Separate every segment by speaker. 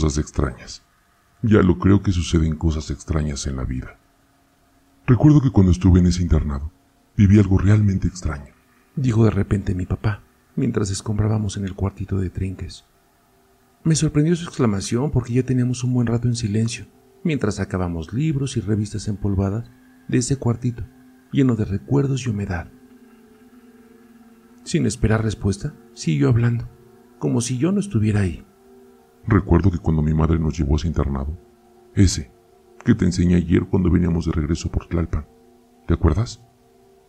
Speaker 1: Cosas extrañas. Ya lo creo que suceden cosas extrañas en la vida. Recuerdo que cuando estuve en ese internado, viví algo realmente extraño.
Speaker 2: Dijo de repente mi papá, mientras escombrábamos en el cuartito de trinques. Me sorprendió su exclamación porque ya teníamos un buen rato en silencio, mientras sacábamos libros y revistas empolvadas de ese cuartito, lleno de recuerdos y humedad. Sin esperar respuesta, siguió hablando, como si yo no estuviera ahí.
Speaker 1: Recuerdo que cuando mi madre nos llevó a ese internado, ese que te enseñé ayer cuando veníamos de regreso por Tlalpan, ¿te acuerdas?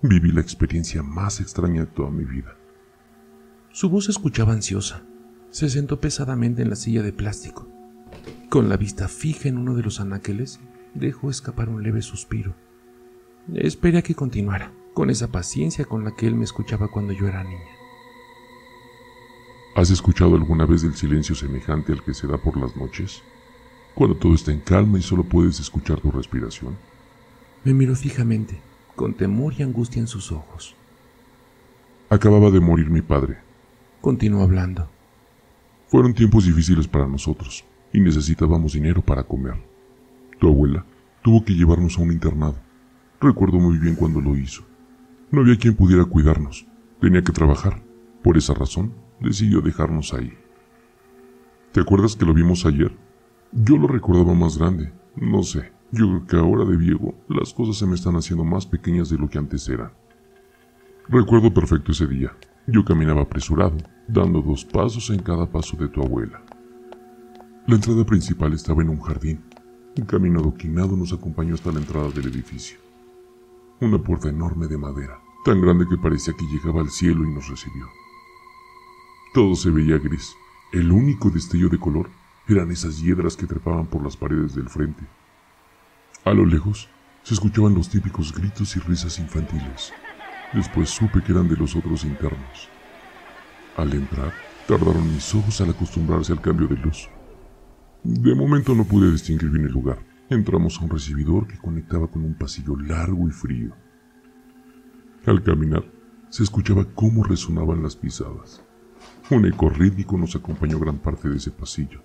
Speaker 1: Viví la experiencia más extraña de toda mi vida.
Speaker 2: Su voz se escuchaba ansiosa. Se sentó pesadamente en la silla de plástico. Con la vista fija en uno de los anaqueles, dejó escapar un leve suspiro. Esperé a que continuara, con esa paciencia con la que él me escuchaba cuando yo era niña.
Speaker 1: ¿Has escuchado alguna vez el silencio semejante al que se da por las noches? Cuando todo está en calma y solo puedes escuchar tu respiración.
Speaker 2: Me miró fijamente, con temor y angustia en sus ojos.
Speaker 1: Acababa de morir mi padre.
Speaker 2: Continuó hablando.
Speaker 1: Fueron tiempos difíciles para nosotros y necesitábamos dinero para comer. Tu abuela tuvo que llevarnos a un internado. Recuerdo muy bien cuando lo hizo. No había quien pudiera cuidarnos. Tenía que trabajar. Por esa razón, decidió dejarnos ahí. ¿Te acuerdas que lo vimos ayer? Yo lo recordaba más grande. No sé. Yo creo que ahora de viejo las cosas se me están haciendo más pequeñas de lo que antes eran. Recuerdo perfecto ese día. Yo caminaba apresurado, dando dos pasos en cada paso de tu abuela. La entrada principal estaba en un jardín. Un camino adoquinado nos acompañó hasta la entrada del edificio. Una puerta enorme de madera, tan grande que parecía que llegaba al cielo y nos recibió. Todo se veía gris. El único destello de color eran esas hiedras que trepaban por las paredes del frente. A lo lejos se escuchaban los típicos gritos y risas infantiles. Después supe que eran de los otros internos. Al entrar, tardaron mis ojos al acostumbrarse al cambio de luz. De momento no pude distinguir bien el lugar. Entramos a un recibidor que conectaba con un pasillo largo y frío. Al caminar, se escuchaba cómo resonaban las pisadas. Un eco rítmico nos acompañó gran parte de ese pasillo.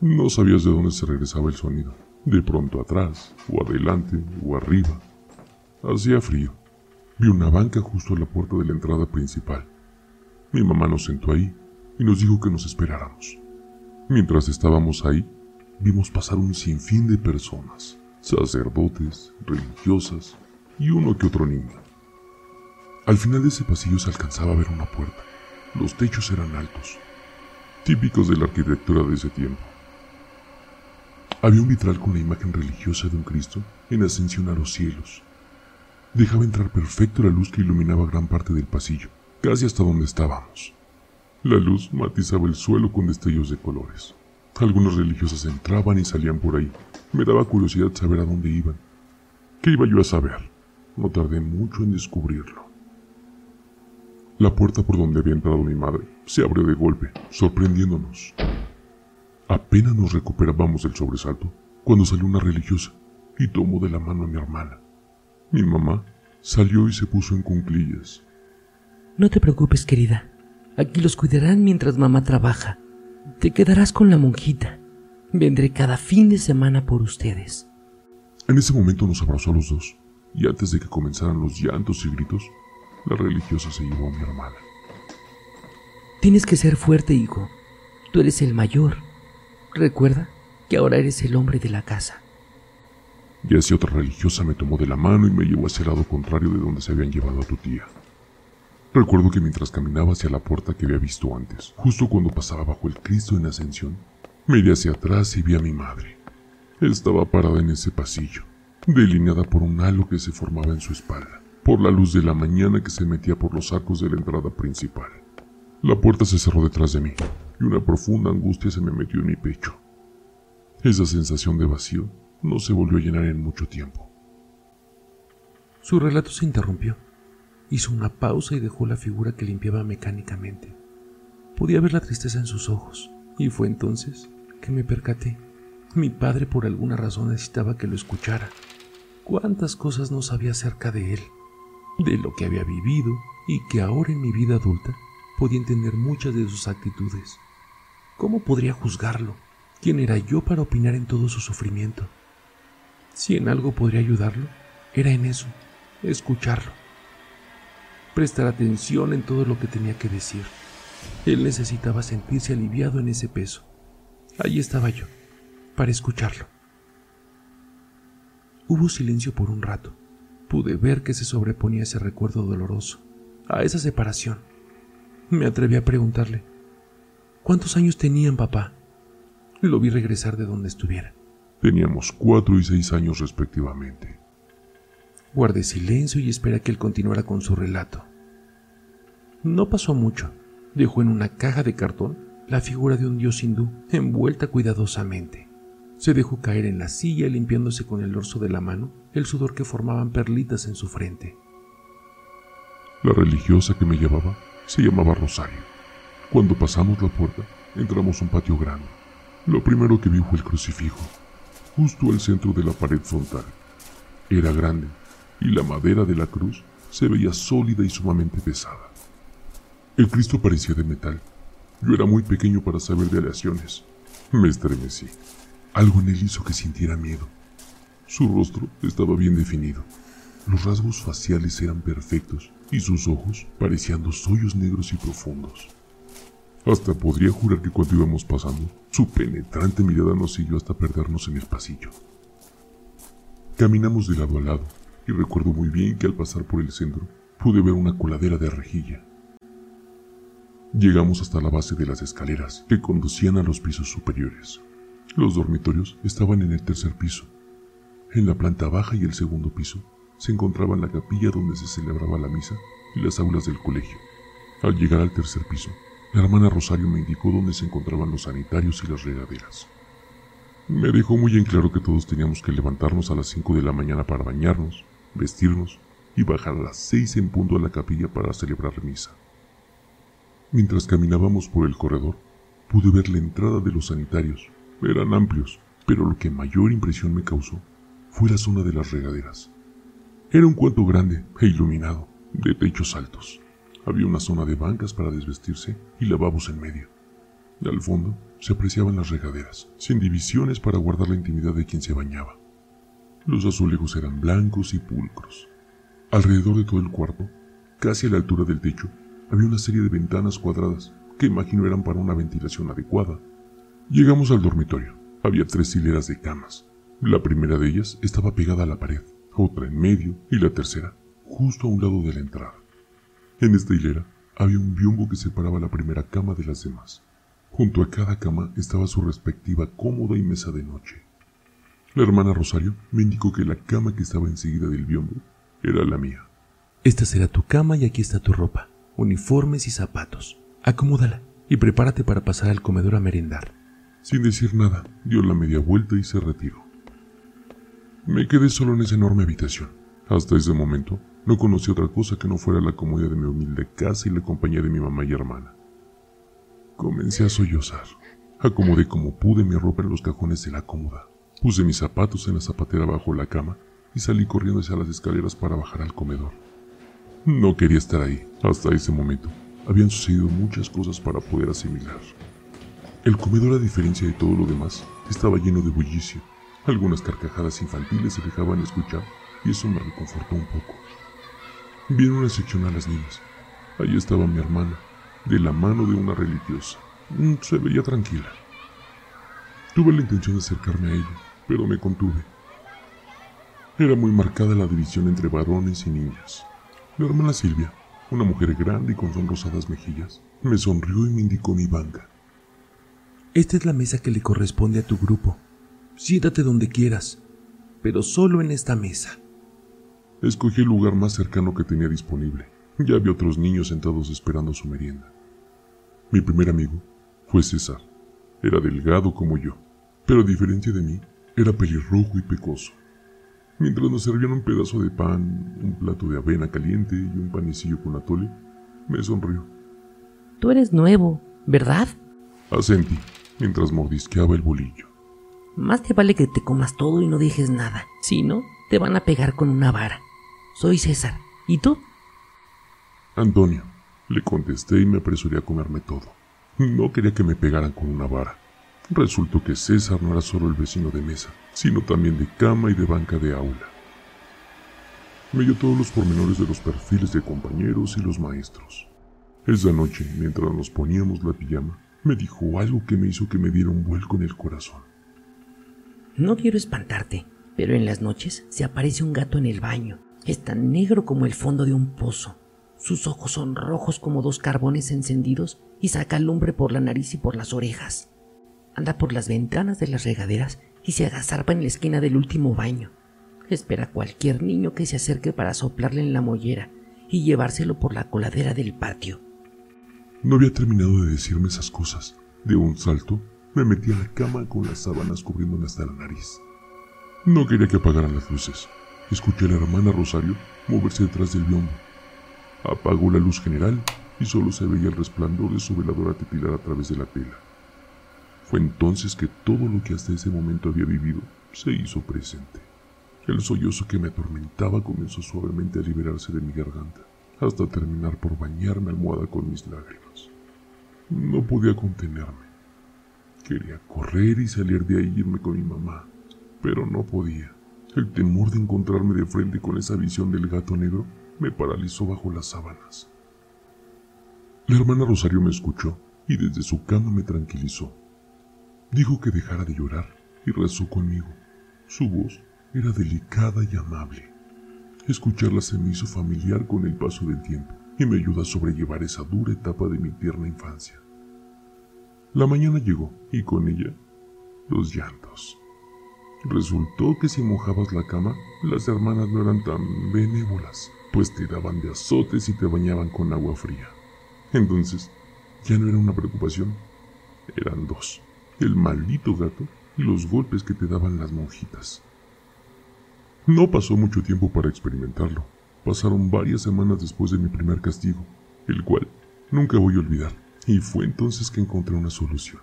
Speaker 1: No sabías de dónde se regresaba el sonido. De pronto atrás, o adelante, o arriba. Hacía frío. Vi una banca justo a la puerta de la entrada principal. Mi mamá nos sentó ahí y nos dijo que nos esperáramos. Mientras estábamos ahí, vimos pasar un sinfín de personas, sacerdotes, religiosas y uno que otro niño. Al final de ese pasillo se alcanzaba a ver una puerta. Los techos eran altos, típicos de la arquitectura de ese tiempo. Había un vitral con la imagen religiosa de un Cristo en ascensión a los cielos. Dejaba entrar perfecto la luz que iluminaba gran parte del pasillo, casi hasta donde estábamos. La luz matizaba el suelo con destellos de colores. Algunos religiosos entraban y salían por ahí. Me daba curiosidad saber a dónde iban. ¿Qué iba yo a saber? No tardé mucho en descubrirlo. La puerta por donde había entrado mi madre se abrió de golpe, sorprendiéndonos. Apenas nos recuperábamos del sobresalto cuando salió una religiosa y tomó de la mano a mi hermana. Mi mamá salió y se puso en cunclillas.
Speaker 3: No te preocupes, querida. Aquí los cuidarán mientras mamá trabaja. Te quedarás con la monjita. Vendré cada fin de semana por ustedes.
Speaker 1: En ese momento nos abrazó a los dos, y antes de que comenzaran los llantos y gritos, la religiosa se llevó a mi hermana.
Speaker 3: Tienes que ser fuerte, hijo. Tú eres el mayor. Recuerda que ahora eres el hombre de la casa.
Speaker 1: Y así otra religiosa me tomó de la mano y me llevó hacia el lado contrario de donde se habían llevado a tu tía. Recuerdo que mientras caminaba hacia la puerta que había visto antes, justo cuando pasaba bajo el Cristo en ascensión, miré hacia atrás y vi a mi madre. Estaba parada en ese pasillo, delineada por un halo que se formaba en su espalda, por la luz de la mañana que se metía por los arcos de la entrada principal. La puerta se cerró detrás de mí y una profunda angustia se me metió en mi pecho. Esa sensación de vacío no se volvió a llenar en mucho tiempo.
Speaker 2: Su relato se interrumpió. Hizo una pausa y dejó la figura que limpiaba mecánicamente. Podía ver la tristeza en sus ojos, y fue entonces que me percaté. Mi padre por alguna razón necesitaba que lo escuchara. Cuántas cosas no sabía acerca de él, de lo que había vivido y que ahora en mi vida adulta podía entender muchas de sus actitudes. ¿Cómo podría juzgarlo ¿Quién era yo para opinar en todo su sufrimiento? Si en algo podría ayudarlo, era en eso, escucharlo. Prestar atención en todo lo que tenía que decir. Él necesitaba sentirse aliviado en ese peso. Allí estaba yo, para escucharlo. Hubo silencio por un rato. Pude ver que se sobreponía ese recuerdo doloroso, a esa separación. Me atreví a preguntarle, ¿cuántos años tenían papá? Lo vi regresar de donde estuviera.
Speaker 1: Teníamos cuatro y seis años respectivamente.
Speaker 2: Guardé silencio y esperé a que él continuara con su relato. No pasó mucho. Dejó en una caja de cartón la figura de un dios hindú envuelta cuidadosamente. Se dejó caer en la silla limpiándose con el dorso de la mano el sudor que formaban perlitas en su frente.
Speaker 1: La religiosa que me llevaba se llamaba Rosario. Cuando pasamos la puerta, entramos a un patio grande. Lo primero que vi fue el crucifijo, justo al centro de la pared frontal. Era grande y la madera de la cruz se veía sólida y sumamente pesada. El Cristo parecía de metal. Yo era muy pequeño para saber de aleaciones. Me estremecí. Algo en él hizo que sintiera miedo. Su rostro estaba bien definido. Los rasgos faciales eran perfectos y sus ojos parecían dos hoyos negros y profundos. Hasta podría jurar que cuando íbamos pasando, su penetrante mirada nos siguió hasta perdernos en el pasillo. Caminamos de lado a lado, y recuerdo muy bien que al pasar por el centro pude ver una coladera de rejilla. Llegamos hasta la base de las escaleras que conducían a los pisos superiores. Los dormitorios estaban en el tercer piso. En la planta baja y el segundo piso se encontraban la capilla donde se celebraba la misa y las aulas del colegio. Al llegar al tercer piso, la hermana Rosario me indicó dónde se encontraban los sanitarios y las regaderas. Me dejó muy en claro que todos teníamos que levantarnos a las 5 de la mañana para bañarnos, vestirnos y bajar a las 6 en punto a la capilla para celebrar misa. Mientras caminábamos por el corredor, pude ver la entrada de los sanitarios. Eran amplios, pero lo que mayor impresión me causó fue la zona de las regaderas. Era un cuarto grande e iluminado, de techos altos. Había una zona de bancas para desvestirse y lavabos en medio. Al fondo se apreciaban las regaderas, sin divisiones para guardar la intimidad de quien se bañaba. Los azulejos eran blancos y pulcros. Alrededor de todo el cuarto, casi a la altura del techo, había una serie de ventanas cuadradas que imagino eran para una ventilación adecuada. Llegamos al dormitorio. Había tres hileras de camas. La primera de ellas estaba pegada a la pared, otra en medio y la tercera justo a un lado de la entrada. En esta hilera había un biombo que separaba la primera cama de las demás. Junto a cada cama estaba su respectiva cómoda y mesa de noche. La hermana Rosario me indicó que la cama que estaba enseguida del biombo era la mía.
Speaker 2: Esta será tu cama y aquí está tu ropa, uniformes y zapatos. Acomódala y prepárate para pasar al comedor a merendar.
Speaker 1: Sin decir nada, dio la media vuelta y se retiró. Me quedé solo en esa enorme habitación. Hasta ese momento no conocí otra cosa que no fuera la comodidad de mi humilde casa y la compañía de mi mamá y hermana. Comencé a sollozar. Acomodé como pude mi ropa en los cajones de la cómoda. Puse mis zapatos en la zapatera bajo la cama y salí corriendo hacia las escaleras para bajar al comedor. No quería estar ahí. Hasta ese momento habían sucedido muchas cosas para poder asimilar. El comedor, a diferencia de todo lo demás, estaba lleno de bullicio. Algunas carcajadas infantiles se dejaban escuchar y eso me reconfortó un poco. Vi una sección a las niñas. Allí estaba mi hermana, de la mano de una religiosa. Mm, se veía tranquila. Tuve la intención de acercarme a ella, pero me contuve. Era muy marcada la división entre varones y niñas. La hermana Silvia, una mujer grande y con sonrosadas mejillas, me sonrió y me indicó mi banca.
Speaker 2: Esta es la mesa que le corresponde a tu grupo. Siéntate donde quieras, pero solo en esta mesa.
Speaker 1: Escogí el lugar más cercano que tenía disponible. Ya había otros niños sentados esperando su merienda. Mi primer amigo fue César. Era delgado como yo, pero a diferencia de mí, era pelirrojo y pecoso. Mientras nos servían un pedazo de pan, un plato de avena caliente y un panecillo con atole, me sonrió.
Speaker 3: Tú eres nuevo, ¿verdad?
Speaker 1: Asentí, mientras mordisqueaba el bolillo.
Speaker 3: Más te vale que te comas todo y no dejes nada. Si no, te van a pegar con una vara. Soy César. ¿Y tú?
Speaker 1: Antonio, le contesté y me apresuré a comerme todo. No quería que me pegaran con una vara. Resultó que César no era solo el vecino de mesa, sino también de cama y de banca de aula. Me dio todos los pormenores de los perfiles de compañeros y los maestros. Esa noche, mientras nos poníamos la pijama, me dijo algo que me hizo que me diera un vuelco en el corazón.
Speaker 3: No quiero espantarte, pero en las noches se aparece un gato en el baño. Es tan negro como el fondo de un pozo. Sus ojos son rojos como dos carbones encendidos y saca lumbre por la nariz y por las orejas. Anda por las ventanas de las regaderas y se agazarpa en la esquina del último baño. Espera a cualquier niño que se acerque para soplarle en la mollera y llevárselo por la coladera del patio.
Speaker 1: No había terminado de decirme esas cosas. De un salto, me metí a la cama con las sábanas cubriéndome hasta la nariz. No quería que apagaran las luces. Escuché a la hermana Rosario moverse detrás del biombo. Apagó la luz general y solo se veía el resplandor de su veladora titilar a través de la tela. Fue entonces que todo lo que hasta ese momento había vivido se hizo presente. El sollozo que me atormentaba comenzó suavemente a liberarse de mi garganta, hasta terminar por bañarme almohada con mis lágrimas. No podía contenerme. Quería correr y salir de ahí y irme con mi mamá, pero no podía. El temor de encontrarme de frente con esa visión del gato negro me paralizó bajo las sábanas. La hermana Rosario me escuchó y desde su cama me tranquilizó. Dijo que dejara de llorar y rezó conmigo. Su voz era delicada y amable. Escucharla se me hizo familiar con el paso del tiempo y me ayudó a sobrellevar esa dura etapa de mi tierna infancia. La mañana llegó y con ella los llantos. Resultó que si mojabas la cama, las hermanas no eran tan benévolas, pues te daban de azotes y te bañaban con agua fría. Entonces, ya no era una preocupación, eran dos el maldito gato y los golpes que te daban las monjitas. No pasó mucho tiempo para experimentarlo. Pasaron varias semanas después de mi primer castigo, el cual nunca voy a olvidar, y fue entonces que encontré una solución.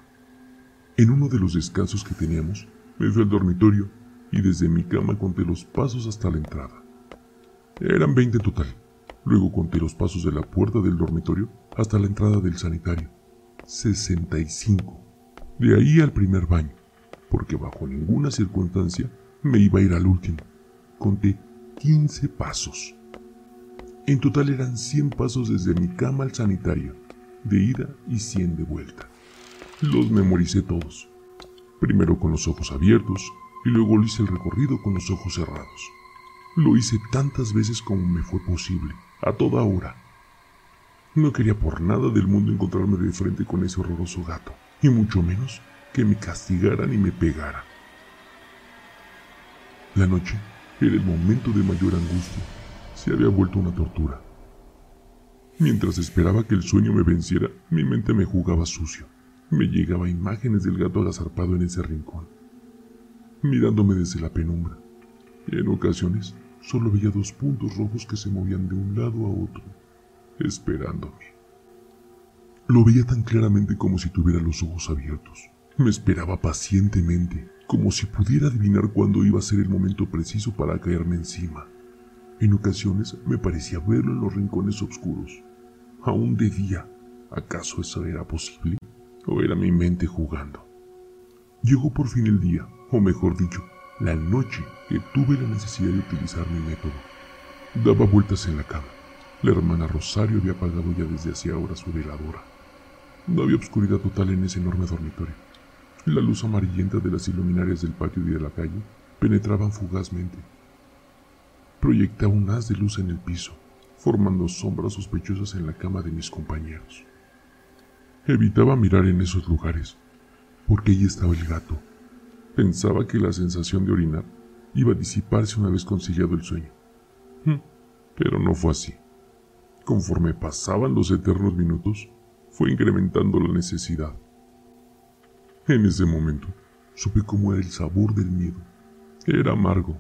Speaker 1: En uno de los descansos que teníamos, me fui al dormitorio y desde mi cama conté los pasos hasta la entrada. Eran veinte en total. Luego conté los pasos de la puerta del dormitorio hasta la entrada del sanitario. Sesenta y cinco. De ahí al primer baño, porque bajo ninguna circunstancia me iba a ir al último. Conté 15 pasos. En total eran 100 pasos desde mi cama al sanitario, de ida y 100 de vuelta. Los memoricé todos. Primero con los ojos abiertos y luego lo hice el recorrido con los ojos cerrados. Lo hice tantas veces como me fue posible, a toda hora. No quería por nada del mundo encontrarme de frente con ese horroroso gato y mucho menos que me castigaran y me pegaran. La noche era el momento de mayor angustia. Se había vuelto una tortura. Mientras esperaba que el sueño me venciera, mi mente me jugaba sucio. Me llegaba imágenes del gato agazarpado en ese rincón, mirándome desde la penumbra. En ocasiones solo veía dos puntos rojos que se movían de un lado a otro, esperándome. Lo veía tan claramente como si tuviera los ojos abiertos. Me esperaba pacientemente, como si pudiera adivinar cuándo iba a ser el momento preciso para caerme encima. En ocasiones me parecía verlo en los rincones oscuros. Aún de día, ¿acaso eso era posible? ¿O era mi mente jugando? Llegó por fin el día, o mejor dicho, la noche que tuve la necesidad de utilizar mi método. Daba vueltas en la cama. La hermana Rosario había apagado ya desde hacía horas su veladora. No había oscuridad total en ese enorme dormitorio. La luz amarillenta de las iluminarias del patio y de la calle penetraban fugazmente. Proyectaba un haz de luz en el piso, formando sombras sospechosas en la cama de mis compañeros. Evitaba mirar en esos lugares, porque allí estaba el gato. Pensaba que la sensación de orinar iba a disiparse una vez conciliado el sueño. Hmm, pero no fue así. Conforme pasaban los eternos minutos, fue incrementando la necesidad. En ese momento, supe cómo era el sabor del miedo. Era amargo,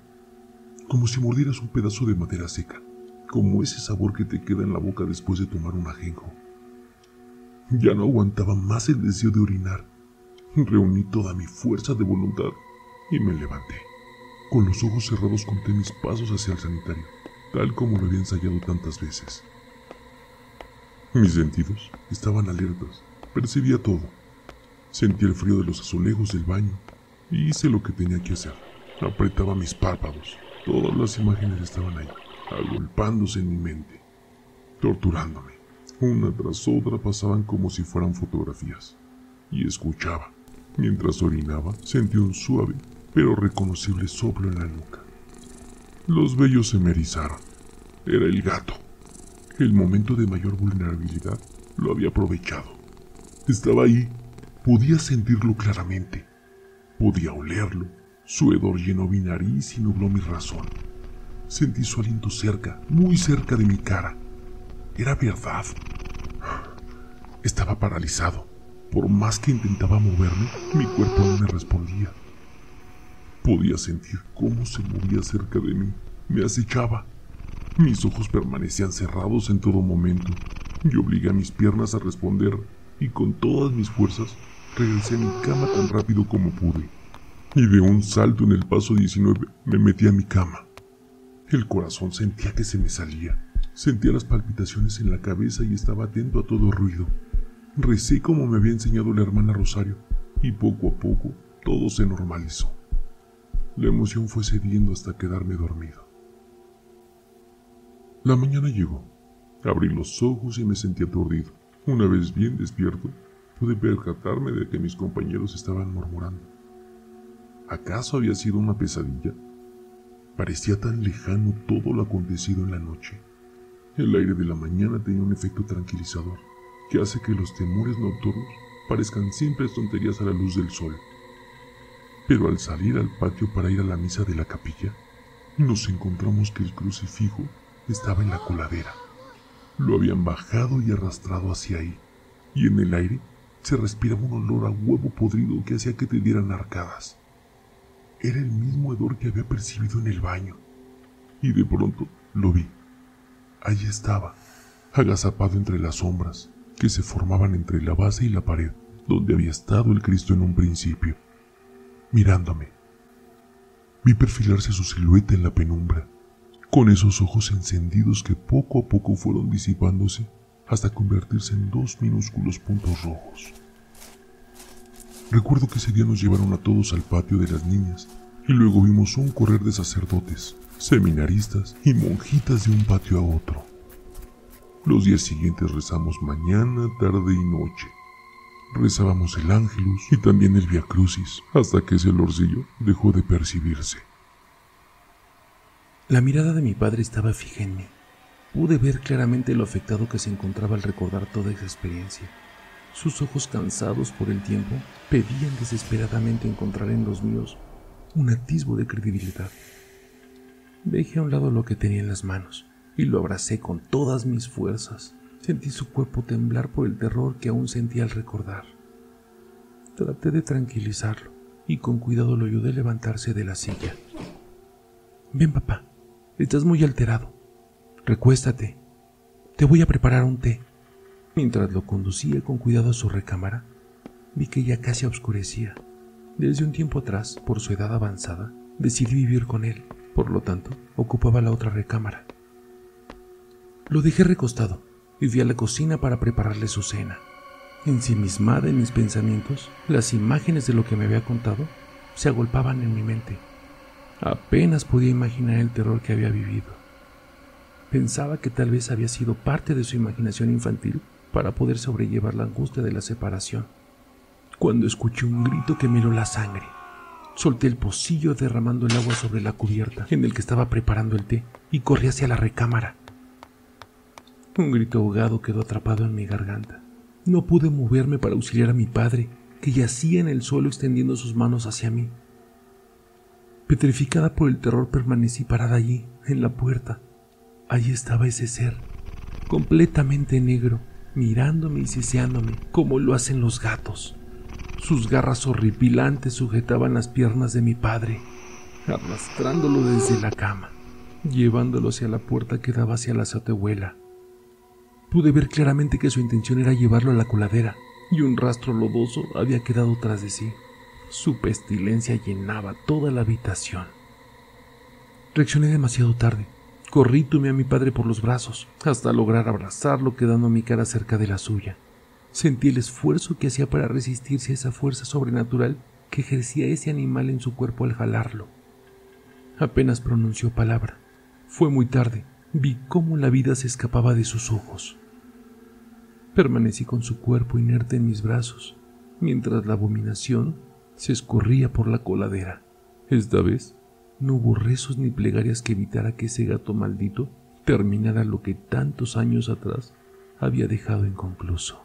Speaker 1: como si mordieras un pedazo de madera seca, como ese sabor que te queda en la boca después de tomar un ajenjo. Ya no aguantaba más el deseo de orinar. Reuní toda mi fuerza de voluntad y me levanté. Con los ojos cerrados conté mis pasos hacia el sanitario, tal como lo había ensayado tantas veces. Mis sentidos estaban alertas, percibía todo. Sentí el frío de los azulejos del baño y hice lo que tenía que hacer. Apretaba mis párpados. Todas las imágenes estaban ahí, agolpándose en mi mente, torturándome. Una tras otra pasaban como si fueran fotografías. Y escuchaba. Mientras orinaba, sentí un suave pero reconocible soplo en la nuca. Los vellos se me erizaron. Era el gato. El momento de mayor vulnerabilidad lo había aprovechado. Estaba ahí. Podía sentirlo claramente. Podía olerlo. Su hedor llenó mi nariz y nubló mi razón. Sentí su aliento cerca, muy cerca de mi cara. Era verdad. Estaba paralizado. Por más que intentaba moverme, mi cuerpo no me respondía. Podía sentir cómo se movía cerca de mí. Me acechaba. Mis ojos permanecían cerrados en todo momento. Yo obligué a mis piernas a responder y con todas mis fuerzas regresé a mi cama tan rápido como pude. Y de un salto en el paso 19 me metí a mi cama. El corazón sentía que se me salía. Sentía las palpitaciones en la cabeza y estaba atento a todo ruido. Recé como me había enseñado la hermana Rosario y poco a poco todo se normalizó. La emoción fue cediendo hasta quedarme dormido. La mañana llegó. Abrí los ojos y me sentí aturdido. Una vez bien despierto, pude percatarme de que mis compañeros estaban murmurando. ¿Acaso había sido una pesadilla? Parecía tan lejano todo lo acontecido en la noche. El aire de la mañana tenía un efecto tranquilizador que hace que los temores nocturnos parezcan simples tonterías a la luz del sol. Pero al salir al patio para ir a la misa de la capilla, nos encontramos que el crucifijo estaba en la coladera. Lo habían bajado y arrastrado hacia ahí, y en el aire se respiraba un olor a huevo podrido que hacía que te dieran arcadas. Era el mismo hedor que había percibido en el baño, y de pronto lo vi. Allí estaba, agazapado entre las sombras que se formaban entre la base y la pared donde había estado el Cristo en un principio mirándome. Vi perfilarse su silueta en la penumbra, con esos ojos encendidos que poco a poco fueron disipándose hasta convertirse en dos minúsculos puntos rojos. Recuerdo que ese día nos llevaron a todos al patio de las niñas y luego vimos un correr de sacerdotes, seminaristas y monjitas de un patio a otro. Los días siguientes rezamos mañana, tarde y noche, rezábamos el ángelus y también el Via Crucis, hasta que ese olorcillo dejó de percibirse.
Speaker 2: La mirada de mi padre estaba fija en mí. Pude ver claramente lo afectado que se encontraba al recordar toda esa experiencia. Sus ojos cansados por el tiempo pedían desesperadamente encontrar en los míos un atisbo de credibilidad. Dejé a un lado lo que tenía en las manos y lo abracé con todas mis fuerzas. Sentí su cuerpo temblar por el terror que aún sentía al recordar. Traté de tranquilizarlo y con cuidado lo ayudé a levantarse de la silla. Ven, papá, estás muy alterado. Recuéstate. Te voy a preparar un té. Mientras lo conducía con cuidado a su recámara, vi que ya casi oscurecía. Desde un tiempo atrás, por su edad avanzada, decidí vivir con él, por lo tanto, ocupaba la otra recámara. Lo dejé recostado y fui a la cocina para prepararle su cena. Ensimismada en mis pensamientos, las imágenes de lo que me había contado se agolpaban en mi mente. Apenas podía imaginar el terror que había vivido. Pensaba que tal vez había sido parte de su imaginación infantil para poder sobrellevar la angustia de la separación. Cuando escuché un grito que me heló la sangre, solté el pocillo derramando el agua sobre la cubierta en el que estaba preparando el té y corrí hacia la recámara. Un grito ahogado quedó atrapado en mi garganta. No pude moverme para auxiliar a mi padre, que yacía en el suelo extendiendo sus manos hacia mí. Petrificada por el terror permanecí parada allí, en la puerta. Allí estaba ese ser, completamente negro, mirándome y siseándome, como lo hacen los gatos. Sus garras horripilantes sujetaban las piernas de mi padre, arrastrándolo desde la cama, llevándolo hacia la puerta que daba hacia la azotehuela. Pude ver claramente que su intención era llevarlo a la coladera, y un rastro lodoso había quedado tras de sí. Su pestilencia llenaba toda la habitación. Reaccioné demasiado tarde. Corrí tomé a mi padre por los brazos, hasta lograr abrazarlo quedando mi cara cerca de la suya. Sentí el esfuerzo que hacía para resistirse a esa fuerza sobrenatural que ejercía ese animal en su cuerpo al jalarlo. Apenas pronunció palabra. Fue muy tarde. Vi cómo la vida se escapaba de sus ojos. Permanecí con su cuerpo inerte en mis brazos, mientras la abominación se escurría por la coladera. Esta vez no hubo rezos ni plegarias que evitara que ese gato maldito terminara lo que tantos años atrás había dejado inconcluso.